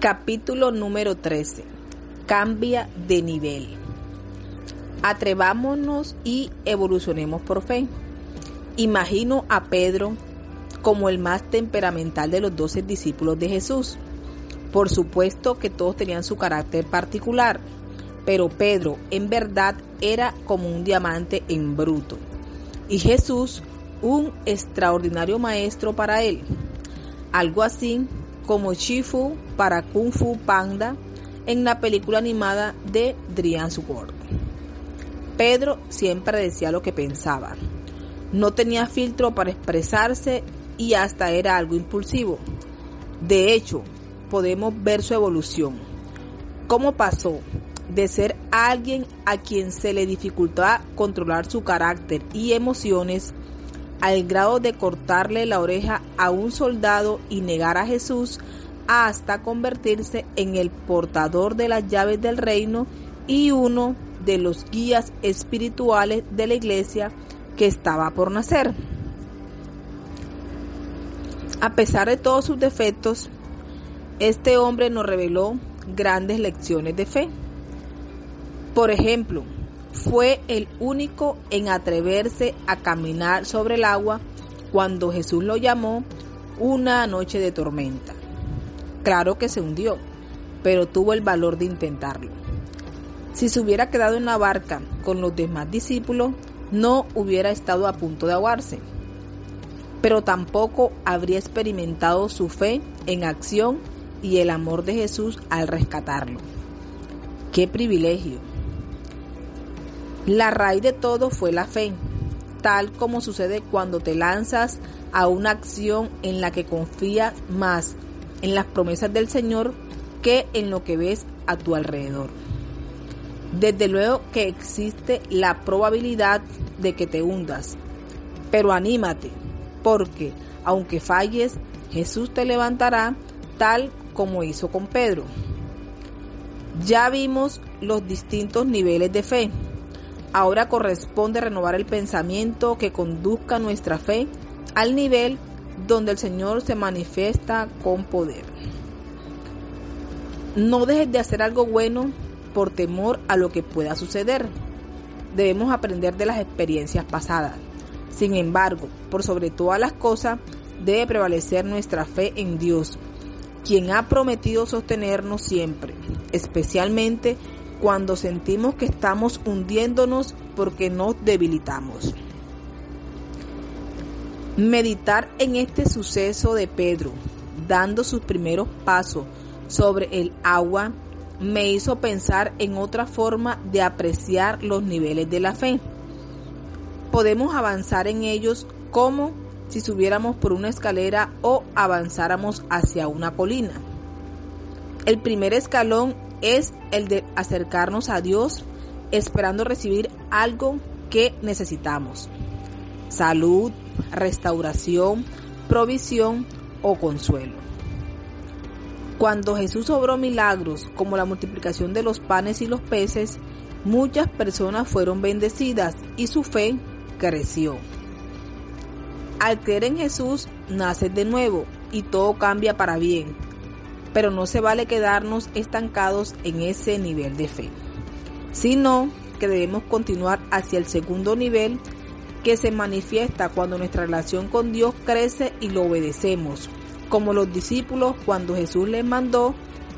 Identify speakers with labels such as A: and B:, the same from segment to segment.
A: Capítulo número 13. Cambia de nivel. Atrevámonos y evolucionemos por fe. Imagino a Pedro como el más temperamental de los doce discípulos de Jesús. Por supuesto que todos tenían su carácter particular, pero Pedro en verdad era como un diamante en bruto. Y Jesús un extraordinario maestro para él. Algo así como Shifu para Kung Fu Panda en la película animada de Drian's World. Pedro siempre decía lo que pensaba. No tenía filtro para expresarse y hasta era algo impulsivo. De hecho, podemos ver su evolución. ¿Cómo pasó de ser alguien a quien se le dificultaba controlar su carácter y emociones al grado de cortarle la oreja a un soldado y negar a Jesús hasta convertirse en el portador de las llaves del reino y uno de los guías espirituales de la iglesia que estaba por nacer. A pesar de todos sus defectos, este hombre nos reveló grandes lecciones de fe. Por ejemplo, fue el único en atreverse a caminar sobre el agua cuando Jesús lo llamó una noche de tormenta. Claro que se hundió, pero tuvo el valor de intentarlo. Si se hubiera quedado en la barca con los demás discípulos, no hubiera estado a punto de ahogarse, pero tampoco habría experimentado su fe en acción y el amor de Jesús al rescatarlo. ¡Qué privilegio! La raíz de todo fue la fe, tal como sucede cuando te lanzas a una acción en la que confías más en las promesas del Señor que en lo que ves a tu alrededor. Desde luego que existe la probabilidad de que te hundas, pero anímate, porque aunque falles, Jesús te levantará tal como hizo con Pedro. Ya vimos los distintos niveles de fe Ahora corresponde renovar el pensamiento que conduzca nuestra fe al nivel donde el Señor se manifiesta con poder. No dejes de hacer algo bueno por temor a lo que pueda suceder. Debemos aprender de las experiencias pasadas. Sin embargo, por sobre todas las cosas, debe prevalecer nuestra fe en Dios, quien ha prometido sostenernos siempre, especialmente cuando sentimos que estamos hundiéndonos porque nos debilitamos. Meditar en este suceso de Pedro, dando sus primeros pasos sobre el agua, me hizo pensar en otra forma de apreciar los niveles de la fe. Podemos avanzar en ellos como si subiéramos por una escalera o avanzáramos hacia una colina. El primer escalón es el de acercarnos a Dios esperando recibir algo que necesitamos. Salud, restauración, provisión o consuelo. Cuando Jesús obró milagros como la multiplicación de los panes y los peces, muchas personas fueron bendecidas y su fe creció. Al creer en Jesús, naces de nuevo y todo cambia para bien pero no se vale quedarnos estancados en ese nivel de fe, sino que debemos continuar hacia el segundo nivel que se manifiesta cuando nuestra relación con Dios crece y lo obedecemos, como los discípulos cuando Jesús les mandó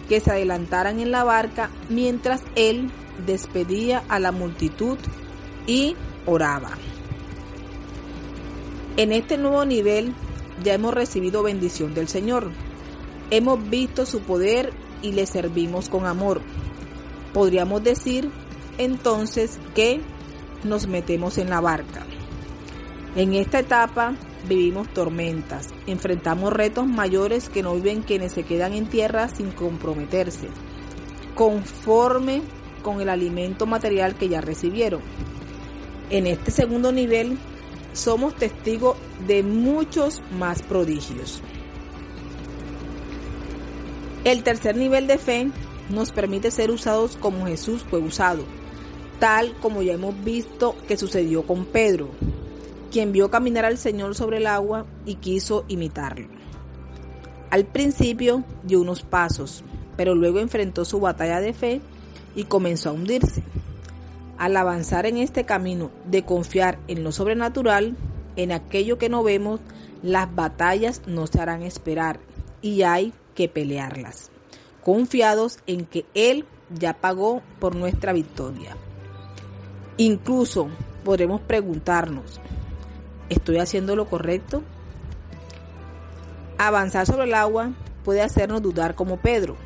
A: que se adelantaran en la barca mientras Él despedía a la multitud y oraba. En este nuevo nivel ya hemos recibido bendición del Señor, Hemos visto su poder y le servimos con amor. Podríamos decir entonces que nos metemos en la barca. En esta etapa vivimos tormentas, enfrentamos retos mayores que no viven quienes se quedan en tierra sin comprometerse, conforme con el alimento material que ya recibieron. En este segundo nivel somos testigos de muchos más prodigios. El tercer nivel de fe nos permite ser usados como Jesús fue usado, tal como ya hemos visto que sucedió con Pedro, quien vio caminar al Señor sobre el agua y quiso imitarlo. Al principio dio unos pasos, pero luego enfrentó su batalla de fe y comenzó a hundirse. Al avanzar en este camino de confiar en lo sobrenatural, en aquello que no vemos, las batallas no se harán esperar y hay que pelearlas, confiados en que Él ya pagó por nuestra victoria. Incluso podremos preguntarnos, ¿estoy haciendo lo correcto? Avanzar sobre el agua puede hacernos dudar como Pedro,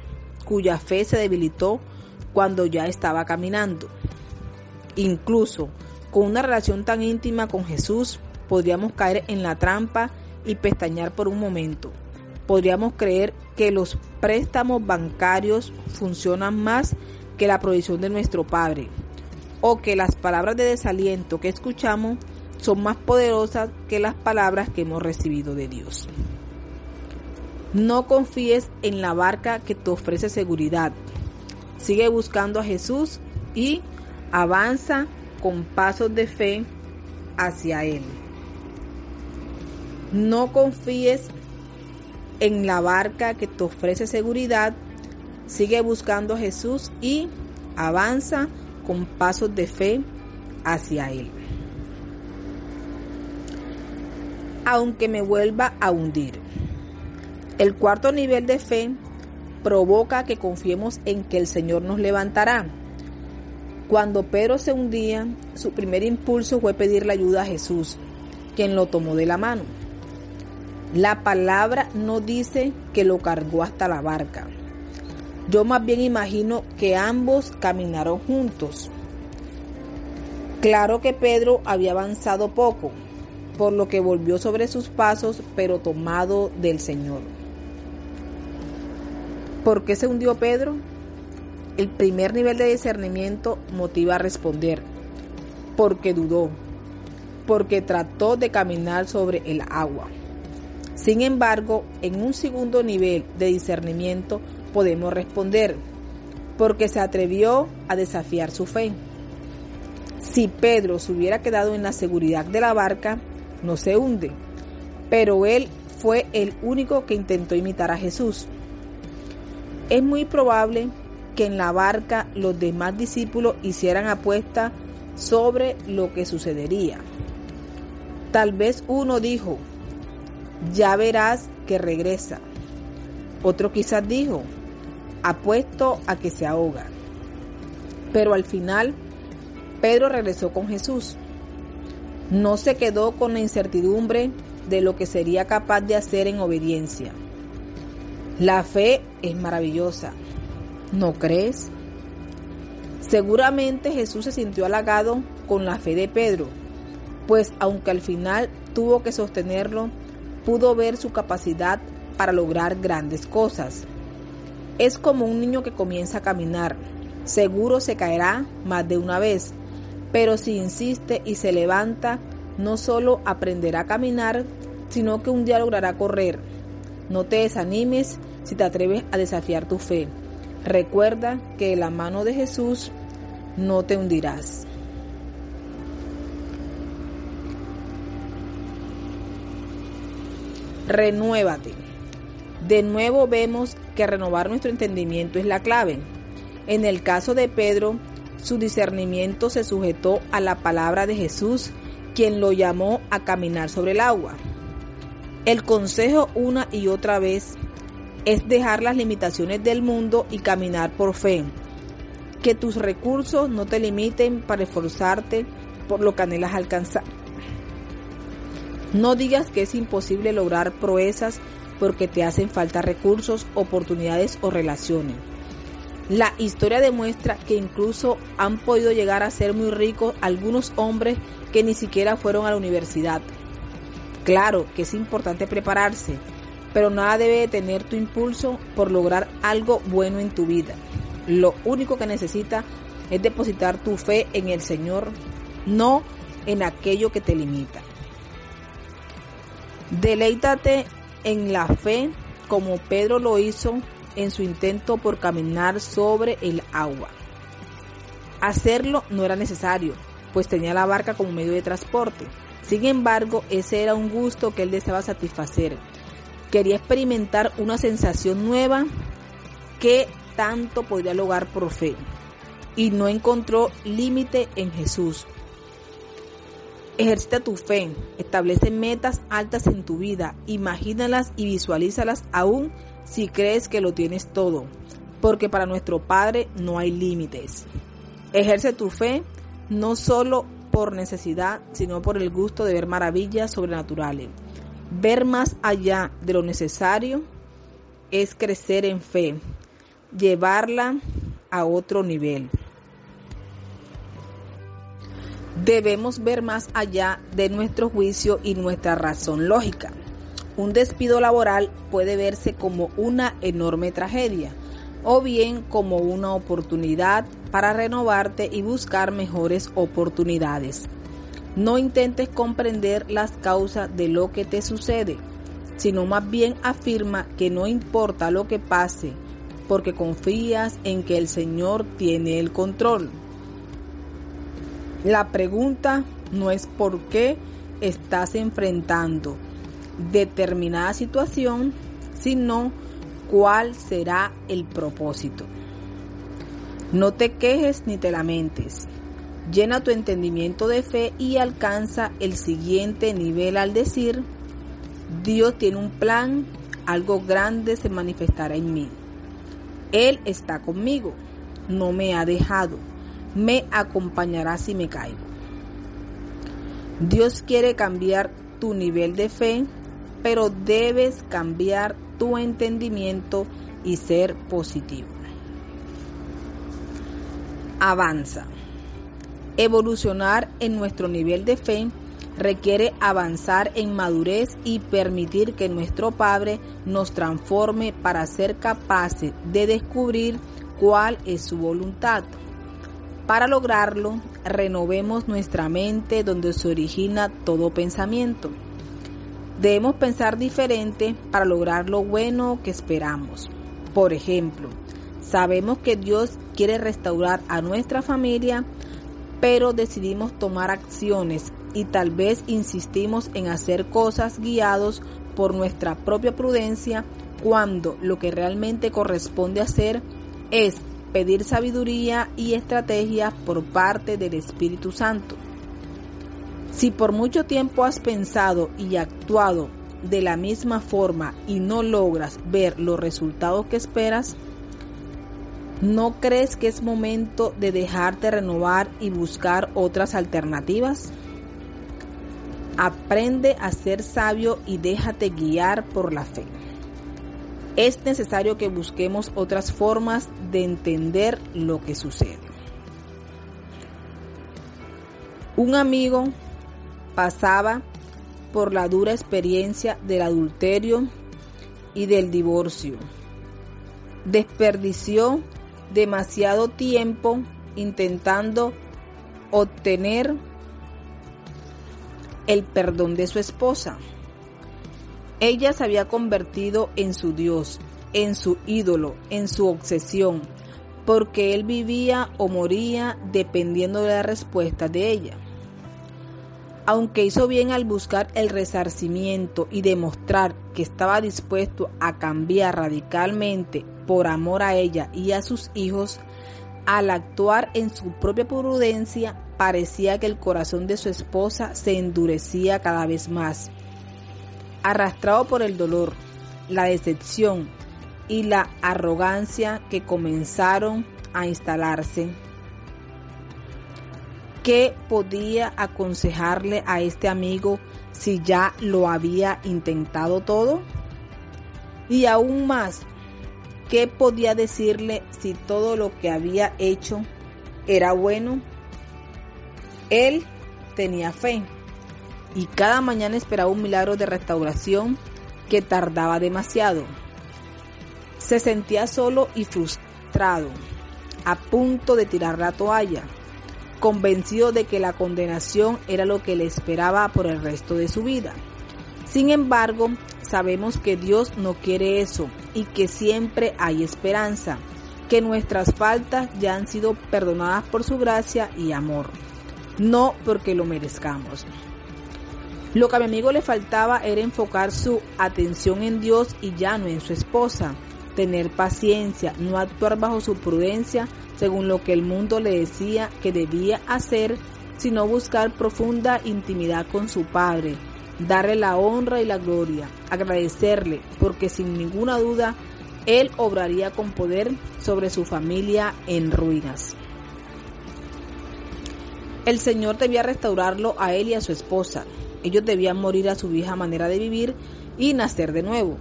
A: cuya fe se debilitó cuando ya estaba caminando. Incluso con una relación tan íntima con Jesús, podríamos caer en la trampa y pestañear por un momento. Podríamos creer que los préstamos bancarios funcionan más que la provisión de nuestro Padre, o que las palabras de desaliento que escuchamos son más poderosas que las palabras que hemos recibido de Dios. No confíes en la barca que te ofrece seguridad. Sigue buscando a Jesús y avanza con pasos de fe hacia Él. No confíes en la barca que te ofrece seguridad. Sigue buscando a Jesús y avanza con pasos de fe hacia Él. Aunque me vuelva a hundir. El cuarto nivel de fe provoca que confiemos en que el Señor nos levantará. Cuando Pedro se hundía, su primer impulso fue pedirle ayuda a Jesús, quien lo tomó de la mano. La palabra no dice que lo cargó hasta la barca. Yo más bien imagino que ambos caminaron juntos. Claro que Pedro había avanzado poco, por lo que volvió sobre sus pasos, pero tomado del Señor. ¿Por qué se hundió Pedro? El primer nivel de discernimiento motiva a responder, porque dudó, porque trató de caminar sobre el agua. Sin embargo, en un segundo nivel de discernimiento podemos responder, porque se atrevió a desafiar su fe. Si Pedro se hubiera quedado en la seguridad de la barca, no se hunde, pero él fue el único que intentó imitar a Jesús. Es muy probable que en la barca los demás discípulos hicieran apuesta sobre lo que sucedería. Tal vez uno dijo, ya verás que regresa. Otro quizás dijo, apuesto a que se ahoga. Pero al final, Pedro regresó con Jesús. No se quedó con la incertidumbre de lo que sería capaz de hacer en obediencia. La fe es maravillosa, ¿no crees? Seguramente Jesús se sintió halagado con la fe de Pedro, pues aunque al final tuvo que sostenerlo, pudo ver su capacidad para lograr grandes cosas. Es como un niño que comienza a caminar. Seguro se caerá más de una vez, pero si insiste y se levanta, no solo aprenderá a caminar, sino que un día logrará correr. No te desanimes si te atreves a desafiar tu fe. Recuerda que de la mano de Jesús no te hundirás. renuévate. De nuevo vemos que renovar nuestro entendimiento es la clave. En el caso de Pedro, su discernimiento se sujetó a la palabra de Jesús, quien lo llamó a caminar sobre el agua. El consejo una y otra vez es dejar las limitaciones del mundo y caminar por fe. Que tus recursos no te limiten para esforzarte por lo que anhelas alcanzar. No digas que es imposible lograr proezas porque te hacen falta recursos, oportunidades o relaciones. La historia demuestra que incluso han podido llegar a ser muy ricos algunos hombres que ni siquiera fueron a la universidad. Claro que es importante prepararse, pero nada debe detener tu impulso por lograr algo bueno en tu vida. Lo único que necesitas es depositar tu fe en el Señor, no en aquello que te limita. Deleítate en la fe como Pedro lo hizo en su intento por caminar sobre el agua. Hacerlo no era necesario, pues tenía la barca como medio de transporte. Sin embargo, ese era un gusto que él deseaba satisfacer. Quería experimentar una sensación nueva ¿qué tanto podría lograr por fe? Y no encontró límite en Jesús. Ejercita tu fe, establece metas altas en tu vida, imagínalas y visualízalas aún si crees que lo tienes todo, porque para nuestro Padre no hay límites. Ejerce tu fe no solo por necesidad, sino por el gusto de ver maravillas sobrenaturales. Ver más allá de lo necesario es crecer en fe, llevarla a otro nivel. Debemos ver más allá de nuestro juicio y nuestra razón lógica. Un despido laboral puede verse como una enorme tragedia o bien como una oportunidad para renovarte y buscar mejores oportunidades. No intentes comprender las causas de lo que te sucede, sino más bien afirma que no importa lo que pase, porque confías en que el Señor tiene el control. La pregunta no es por qué estás enfrentando determinada situación, sino cuál será el propósito. No te quejes ni te lamentes. Llena tu entendimiento de fe y alcanza el siguiente nivel al decir, Dios tiene un plan, algo grande se manifestará en mí. Él está conmigo, no me ha dejado me acompañará si me caigo. Dios quiere cambiar tu nivel de fe, pero debes cambiar tu entendimiento y ser positivo. Avanza. Evolucionar en nuestro nivel de fe requiere avanzar en madurez y permitir que nuestro Padre nos transforme para ser capaces de descubrir cuál es su voluntad. Para lograrlo, renovemos nuestra mente donde se origina todo pensamiento. Debemos pensar diferente para lograr lo bueno que esperamos. Por ejemplo, sabemos que Dios quiere restaurar a nuestra familia, pero decidimos tomar acciones y tal vez insistimos en hacer cosas guiados por nuestra propia prudencia cuando lo que realmente corresponde hacer es pedir sabiduría y estrategia por parte del Espíritu Santo. Si por mucho tiempo has pensado y actuado de la misma forma y no logras ver los resultados que esperas, ¿no crees que es momento de dejarte renovar y buscar otras alternativas? Aprende a ser sabio y déjate guiar por la fe es necesario que busquemos otras formas de entender lo que sucede. Un amigo pasaba por la dura experiencia del adulterio y del divorcio. Desperdició demasiado tiempo intentando obtener el perdón de su esposa. Ella se había convertido en su Dios, en su ídolo, en su obsesión, porque él vivía o moría dependiendo de la respuesta de ella. Aunque hizo bien al buscar el resarcimiento y demostrar que estaba dispuesto a cambiar radicalmente por amor a ella y a sus hijos, al actuar en su propia prudencia parecía que el corazón de su esposa se endurecía cada vez más arrastrado por el dolor, la decepción y la arrogancia que comenzaron a instalarse. ¿Qué podía aconsejarle a este amigo si ya lo había intentado todo? Y aún más, ¿qué podía decirle si todo lo que había hecho era bueno? Él tenía fe y cada mañana esperaba un milagro de restauración que tardaba demasiado. Se sentía solo y frustrado, a punto de tirar la toalla, convencido de que la condenación era lo que le esperaba por el resto de su vida. Sin embargo, sabemos que Dios no quiere eso y que siempre hay esperanza, que nuestras faltas ya han sido perdonadas por su gracia y amor, no porque lo merezcamos. Lo que a mi amigo le faltaba era enfocar su atención en Dios y ya no en su esposa. Tener paciencia, no actuar bajo su prudencia según lo que el mundo le decía que debía hacer, sino buscar profunda intimidad con su Padre, darle la honra y la gloria, agradecerle, porque sin ninguna duda Él obraría con poder sobre su familia en ruinas. El Señor debía restaurarlo a él y a su esposa. Ellos debían morir a su vieja manera de vivir y nacer de nuevo.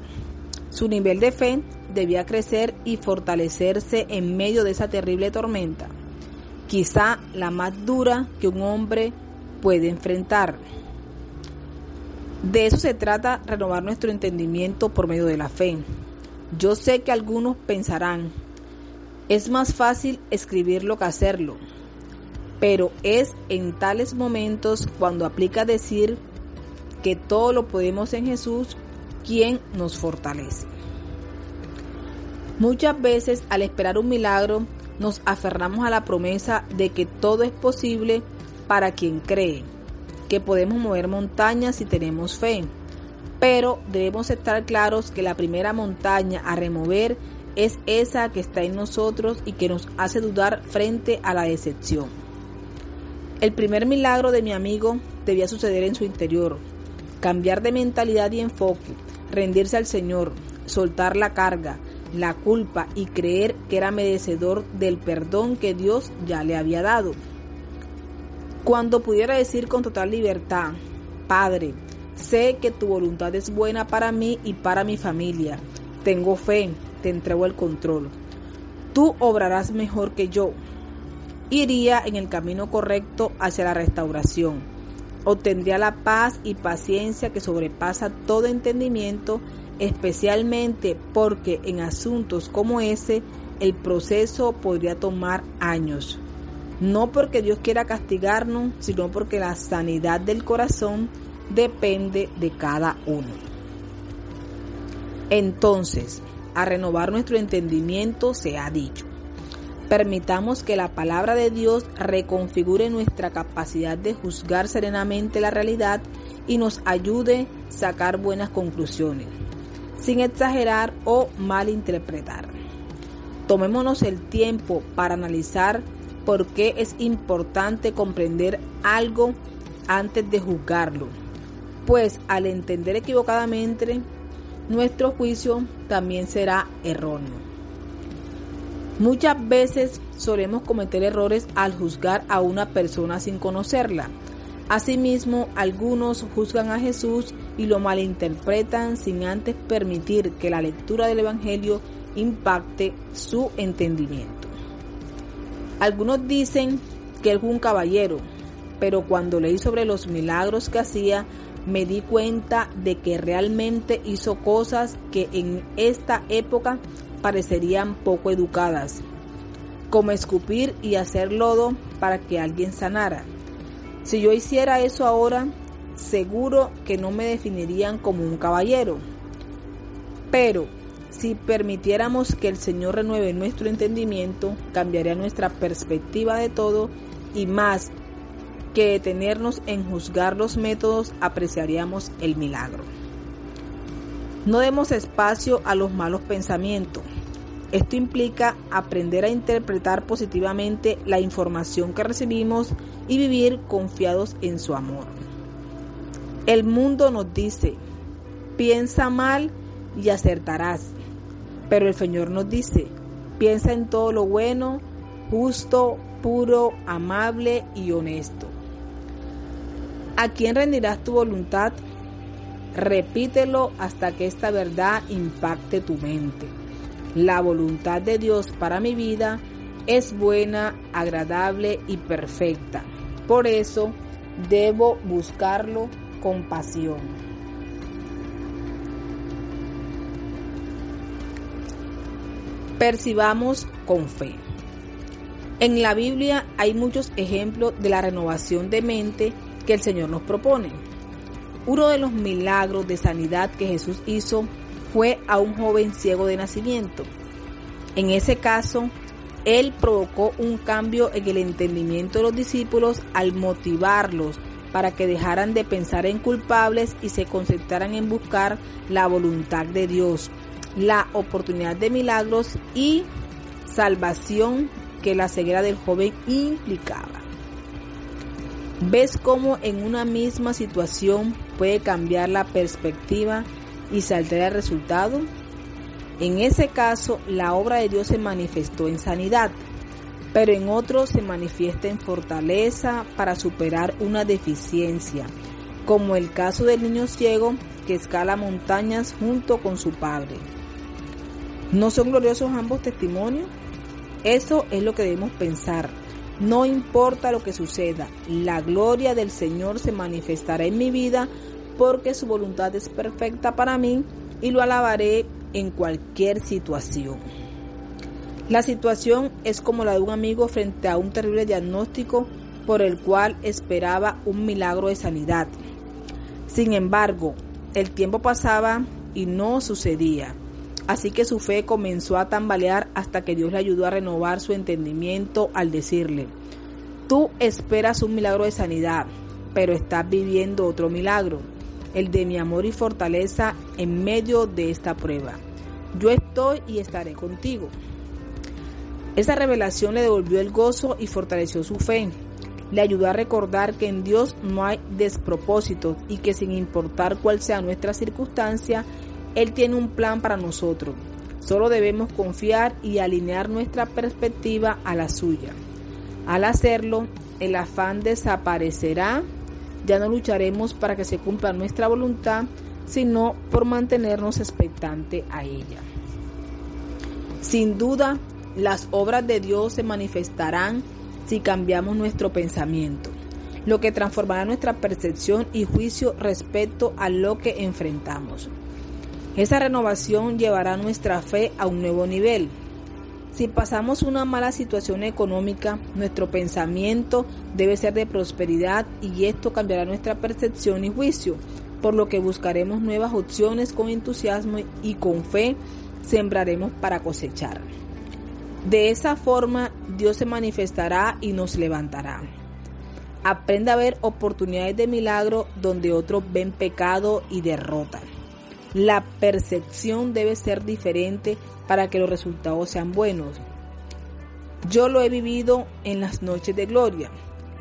A: Su nivel de fe debía crecer y fortalecerse en medio de esa terrible tormenta, quizá la más dura que un hombre puede enfrentar. De eso se trata renovar nuestro entendimiento por medio de la fe. Yo sé que algunos pensarán, es más fácil escribirlo que hacerlo, pero es en tales momentos cuando aplica decir que todo lo podemos en Jesús, quien nos fortalece. Muchas veces al esperar un milagro nos aferramos a la promesa de que todo es posible para quien cree, que podemos mover montañas si tenemos fe, pero debemos estar claros que la primera montaña a remover es esa que está en nosotros y que nos hace dudar frente a la decepción. El primer milagro de mi amigo debía suceder en su interior, cambiar de mentalidad y enfoque, rendirse al Señor, soltar la carga, la culpa y creer que era merecedor del perdón que Dios ya le había dado. Cuando pudiera decir con total libertad, Padre, sé que tu voluntad es buena para mí y para mi familia. Tengo fe, te entrego el control. Tú obrarás mejor que yo. Iría en el camino correcto hacia la restauración. Obtendría la paz y paciencia que sobrepasa todo entendimiento especialmente porque en asuntos como ese el proceso podría tomar años. No porque Dios quiera castigarnos, sino porque la sanidad del corazón depende de cada uno. Entonces, a renovar nuestro entendimiento se ha dicho. Permitamos que la palabra de Dios reconfigure nuestra capacidad de juzgar serenamente la realidad y nos ayude a sacar buenas conclusiones sin exagerar o malinterpretar. Tomémonos el tiempo para analizar por qué es importante comprender algo antes de juzgarlo, pues al entender equivocadamente, nuestro juicio también será erróneo. Muchas veces solemos cometer errores al juzgar a una persona sin conocerla. Asimismo, algunos juzgan a Jesús y lo malinterpretan sin antes permitir que la lectura del Evangelio impacte su entendimiento. Algunos dicen que él fue un caballero, pero cuando leí sobre los milagros que hacía, me di cuenta de que realmente hizo cosas que en esta época parecerían poco educadas, como escupir y hacer lodo para que alguien sanara. Si yo hiciera eso ahora, seguro que no me definirían como un caballero. Pero si permitiéramos que el Señor renueve nuestro entendimiento, cambiaría nuestra perspectiva de todo y más que detenernos en juzgar los métodos, apreciaríamos el milagro. No demos espacio a los malos pensamientos. Esto implica aprender a interpretar positivamente la información que recibimos y vivir confiados en su amor. El mundo nos dice, piensa mal y acertarás. Pero el Señor nos dice, piensa en todo lo bueno, justo, puro, amable y honesto. ¿A quién rendirás tu voluntad? Repítelo hasta que esta verdad impacte tu mente. La voluntad de Dios para mi vida es buena, agradable y perfecta. Por eso debo buscarlo compasión. Percibamos con fe. En la Biblia hay muchos ejemplos de la renovación de mente que el Señor nos propone. Uno de los milagros de sanidad que Jesús hizo fue a un joven ciego de nacimiento. En ese caso, Él provocó un cambio en el entendimiento de los discípulos al motivarlos para que dejaran de pensar en culpables y se concentraran en buscar la voluntad de Dios. la oportunidad de milagros y salvación que la ceguera del joven implicaba. ¿Ves cómo en una misma situación puede cambiar la perspectiva y se altera el resultado? En ese caso, la obra de Dios se manifestó en sanidad, pero en otro se manifiesta en fortaleza para superar una deficiencia, como el caso del niño ciego que escala montañas junto con su padre. ¿No son gloriosos ambos testimonios? Eso es lo que debemos pensar. No importa lo que suceda, la gloria del Señor se manifestará en mi vida porque su voluntad es perfecta para mí y lo alabaré en cualquier situación. La situación es como la de un amigo frente a un terrible diagnóstico por el cual esperaba un milagro de sanidad. Sin embargo, el tiempo pasaba y no sucedía. Así que su fe comenzó a tambalear hasta que Dios le ayudó a renovar su entendimiento al decirle, tú esperas un milagro de sanidad, pero estás viviendo otro milagro, el de mi amor y fortaleza en medio de esta prueba. Yo estoy y estaré contigo. Esa revelación le devolvió el gozo y fortaleció su fe. Le ayudó a recordar que en Dios no hay despropósitos y que sin importar cuál sea nuestra circunstancia, él tiene un plan para nosotros. Solo debemos confiar y alinear nuestra perspectiva a la suya. Al hacerlo, el afán desaparecerá. Ya no lucharemos para que se cumpla nuestra voluntad, sino por mantenernos expectante a ella. Sin duda, las obras de Dios se manifestarán si cambiamos nuestro pensamiento, lo que transformará nuestra percepción y juicio respecto a lo que enfrentamos. Esa renovación llevará nuestra fe a un nuevo nivel. Si pasamos una mala situación económica, nuestro pensamiento debe ser de prosperidad y esto cambiará nuestra percepción y juicio, por lo que buscaremos nuevas opciones con entusiasmo y con fe sembraremos para cosechar. De esa forma Dios se manifestará y nos levantará. Aprende a ver oportunidades de milagro donde otros ven pecado y derrota. La percepción debe ser diferente para que los resultados sean buenos. Yo lo he vivido en las noches de gloria,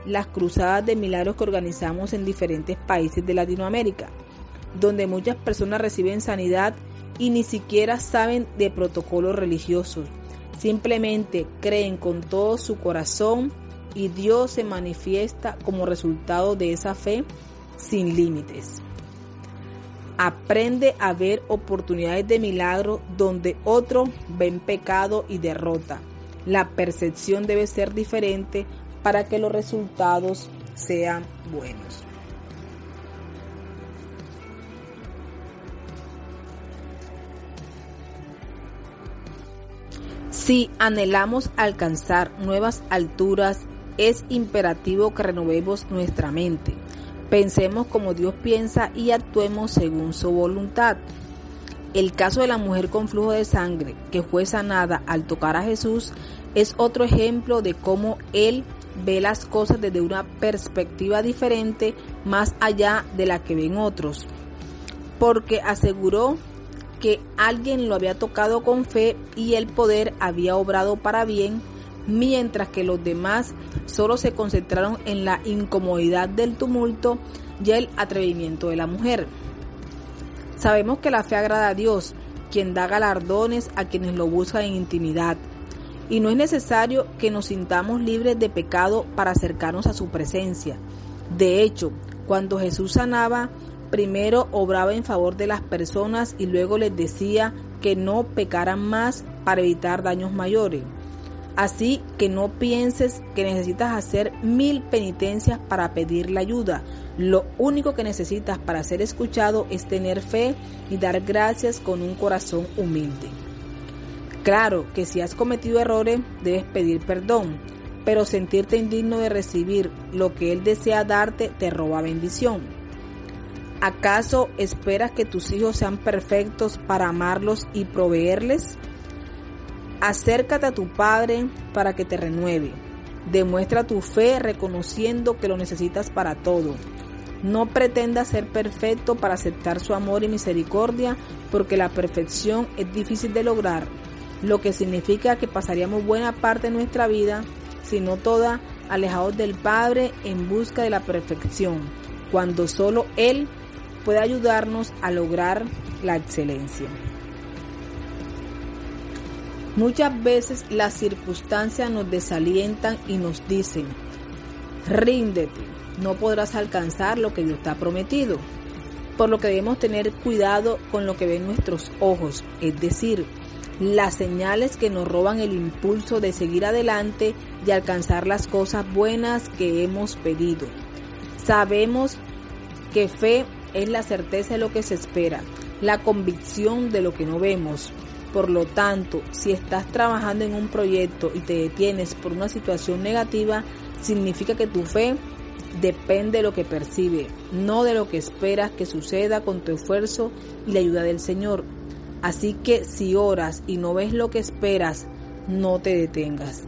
A: las cruzadas de milagros que organizamos en diferentes países de Latinoamérica, donde muchas personas reciben sanidad y ni siquiera saben de protocolos religiosos. Simplemente creen con todo su corazón y Dios se manifiesta como resultado de esa fe sin límites. Aprende a ver oportunidades de milagro donde otros ven pecado y derrota. La percepción debe ser diferente para que los resultados sean buenos. Si anhelamos alcanzar nuevas alturas, es imperativo que renovemos nuestra mente Pensemos como Dios piensa y actuemos según su voluntad. El caso de la mujer con flujo de sangre que fue sanada al tocar a Jesús es otro ejemplo de cómo Él ve las cosas desde una perspectiva diferente más allá de la que ven otros. Porque aseguró que alguien lo había tocado con fe y el poder había obrado para bien, mientras que los demás solo se concentraron en la incomodidad del tumulto y el atrevimiento de la mujer. Sabemos que la fe agrada a Dios, quien da galardones a quienes lo buscan en intimidad, y no es necesario que nos sintamos libres de pecado para acercarnos a su presencia. De hecho, cuando Jesús sanaba, primero obraba en favor de las personas y luego les decía que no pecaran más para evitar daños mayores. Así que no pienses que necesitas hacer mil penitencias para pedir la ayuda. Lo único que necesitas para ser escuchado es tener fe y dar gracias con un corazón humilde. Claro que si has cometido errores debes pedir perdón, pero sentirte indigno de recibir lo que Él desea darte te roba bendición. ¿Acaso esperas que tus hijos sean perfectos para amarlos y proveerles? Acércate a tu Padre para que te renueve. Demuestra tu fe reconociendo que lo necesitas para todo. No pretenda ser perfecto para aceptar su amor y misericordia, porque la perfección es difícil de lograr, lo que significa que pasaríamos buena parte de nuestra vida, si no toda, alejados del Padre en busca de la perfección, cuando solo Él puede ayudarnos a lograr la excelencia. Muchas veces las circunstancias nos desalientan y nos dicen, ríndete, no podrás alcanzar lo que Dios te ha prometido. Por lo que debemos tener cuidado con lo que ven nuestros ojos, es decir, las señales que nos roban el impulso de seguir adelante y alcanzar las cosas buenas que hemos pedido. Sabemos que fe es la certeza de lo que se espera, la convicción de lo que no vemos. Por lo tanto, si estás trabajando en un proyecto y te detienes por una situación negativa, significa que tu fe depende de lo que percibe, no de lo que esperas que suceda con tu esfuerzo y la ayuda del Señor. Así que si oras y no ves lo que esperas, no te detengas.